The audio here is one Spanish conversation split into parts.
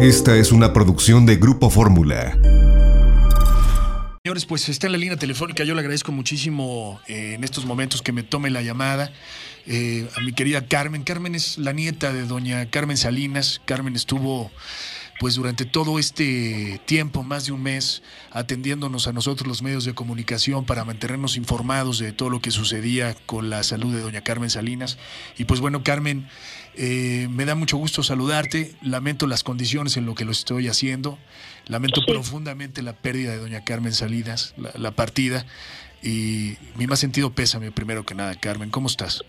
Esta es una producción de Grupo Fórmula. Señores, pues está en la línea telefónica. Yo le agradezco muchísimo eh, en estos momentos que me tome la llamada eh, a mi querida Carmen. Carmen es la nieta de doña Carmen Salinas. Carmen estuvo pues durante todo este tiempo, más de un mes, atendiéndonos a nosotros los medios de comunicación para mantenernos informados de todo lo que sucedía con la salud de doña Carmen Salinas. Y pues bueno, Carmen, eh, me da mucho gusto saludarte. Lamento las condiciones en lo que lo estoy haciendo. Lamento profundamente la pérdida de doña Carmen Salinas, la, partida. Y mi más sentido pésame primero que nada, Carmen. ¿Cómo estás?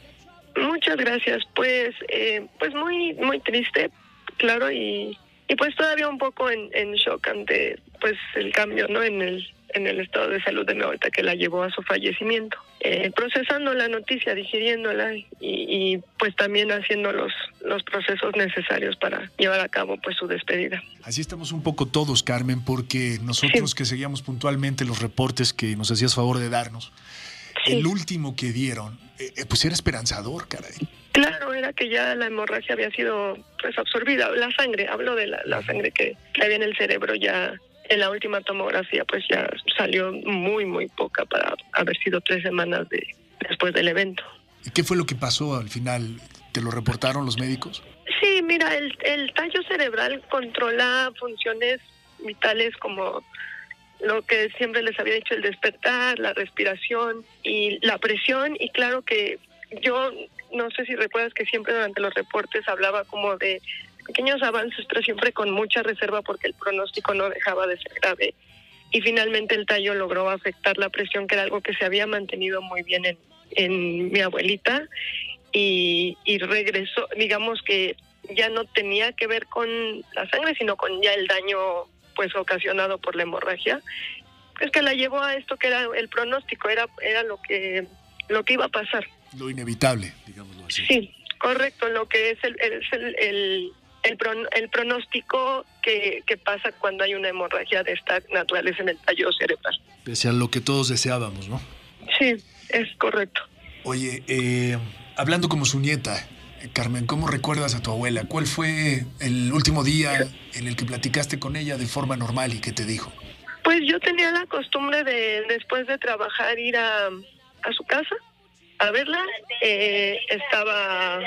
Muchas gracias. Pues, eh, pues muy, muy triste, claro, y y pues todavía un poco en, en shock ante pues el cambio no en el en el estado de salud de mi abuelita que la llevó a su fallecimiento. Eh, procesando la noticia digiriéndola y, y, pues también haciendo los los procesos necesarios para llevar a cabo pues su despedida. Así estamos un poco todos Carmen porque nosotros que seguíamos puntualmente los reportes que nos hacías favor de darnos el último que dieron eh, eh, pues era esperanzador caray Claro, era que ya la hemorragia había sido pues absorbida, la sangre, hablo de la, sangre que, había en el cerebro ya en la última tomografía pues ya salió muy muy poca para haber sido tres semanas de, después del evento. ¿Y qué fue lo que pasó al final? ¿Te lo reportaron los médicos? Sí, mira, el, el tallo cerebral controla funciones vitales como lo que siempre les había dicho, el despertar, la respiración y la presión. Y claro que yo no sé si recuerdas que siempre durante los reportes hablaba como de pequeños avances, pero siempre con mucha reserva porque el pronóstico no dejaba de ser grave. Y finalmente el tallo logró afectar la presión, que era algo que se había mantenido muy bien en, en mi abuelita. Y, y regresó, digamos que ya no tenía que ver con la sangre, sino con ya el daño pues ocasionado por la hemorragia. Es que la llevó a esto que era el pronóstico, era, era lo que lo que iba a pasar. Lo inevitable, digámoslo así. Sí, correcto, lo que es el, el, el, el, pronóstico que, que, pasa cuando hay una hemorragia de esta naturaleza en el tallo cerebral. Pese a lo que todos deseábamos, ¿no? Sí, es correcto. Oye, eh, hablando como su nieta, Carmen, ¿cómo recuerdas a tu abuela? ¿Cuál fue el último día en el que platicaste con ella de forma normal y qué te dijo? Pues yo tenía la costumbre de después de trabajar ir a, su casa a verla. Eh, estaba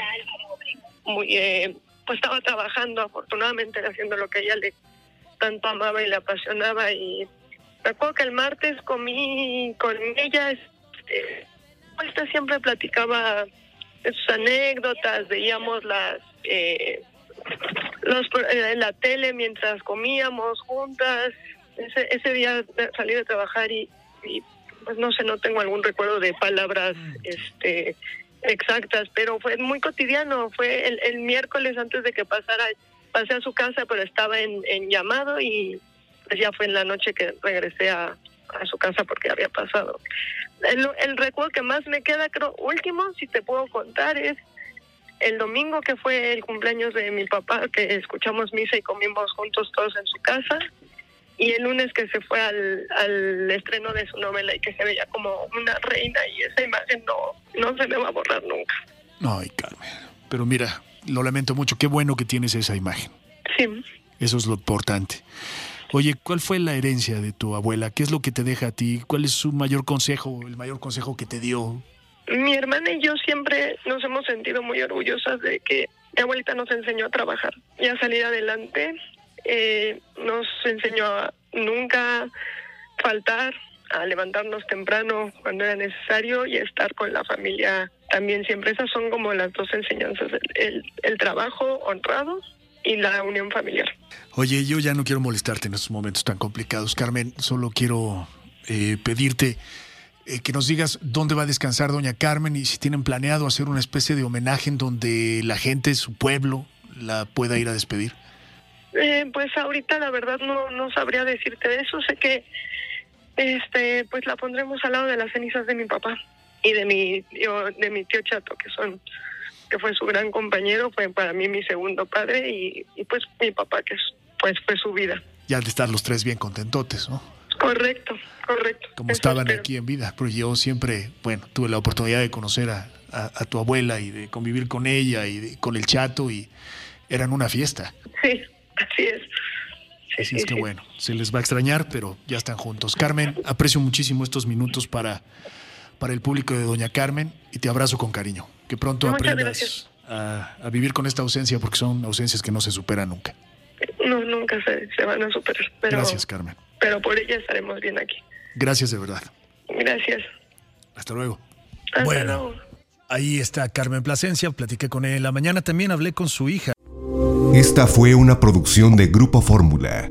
muy, eh, pues estaba trabajando afortunadamente haciendo lo que ella le tanto amaba y le apasionaba y recuerdo que el martes comí con ella, este, esta siempre platicaba sus anécdotas, veíamos las eh, los, eh, la tele mientras comíamos juntas. Ese, ese día salí de trabajar y pues no sé, no tengo algún recuerdo de palabras este exactas, pero fue muy cotidiano, fue el, el miércoles antes de que pasara, pasé a su casa, pero estaba en, en llamado y pues ya fue en la noche que regresé a, a su casa porque había pasado. El, el recuerdo que más me queda, creo, último, si te puedo contar, es el domingo que fue el cumpleaños de mi papá, que escuchamos misa y comimos juntos todos en su casa y el lunes que se fue al, al estreno de su novela y que se veía como una reina y esa imagen no, no se me va a borrar nunca. Ay, Carmen. Pero mira, lo lamento mucho. Qué bueno que tienes esa imagen. Sí. Eso es lo importante. Oye, ¿cuál fue la herencia de tu abuela? ¿Qué es lo que te deja a ti? ¿Cuál es su mayor consejo, el mayor consejo que te dio? Mi hermana y yo siempre nos hemos sentido muy orgullosas de que mi abuelita nos enseñó a trabajar y a salir adelante eh, nos enseñó a nunca faltar, a levantarnos temprano cuando era necesario y a estar con la familia también siempre. Esas son como las dos enseñanzas, el, el trabajo honrado y la unión familiar. Oye, yo ya no quiero molestarte en estos momentos tan complicados, Carmen, solo quiero eh, pedirte eh, que nos digas dónde va a descansar doña Carmen y si tienen planeado hacer una especie de homenaje en donde la gente, su pueblo, la pueda ir a despedir. Eh, pues ahorita la verdad no, no sabría decirte de eso. Sé que este pues la pondremos al lado de las cenizas de mi papá y de mi tío, de mi tío Chato, que son que fue su gran compañero, fue para mí mi segundo padre y, pues mi papá que pues fue su vida. Ya de estar los tres bien contentotes, ¿no? Correcto, correcto. Como estaban aquí en vida, pero yo siempre, bueno, tuve la oportunidad de conocer a, a, tu abuela y de convivir con ella y con el chato y eran una fiesta. Sí, Así es. Sí, Así es sí, que sí. bueno, se les va a extrañar, pero ya están juntos. Carmen, aprecio muchísimo estos minutos para, para el público de Doña Carmen y te abrazo con cariño. Que pronto Muchas aprendas a, a vivir con esta ausencia porque son ausencias que no se superan nunca. No, nunca se, se van a superar. Pero, Gracias, Carmen. pero por ella estaremos bien aquí. Gracias de verdad. Gracias. Hasta luego. Hasta Bueno. luego. Ahí está Carmen Plasencia, platiqué con él en la mañana, también hablé con su hija. Esta fue una producción de Grupo Fórmula.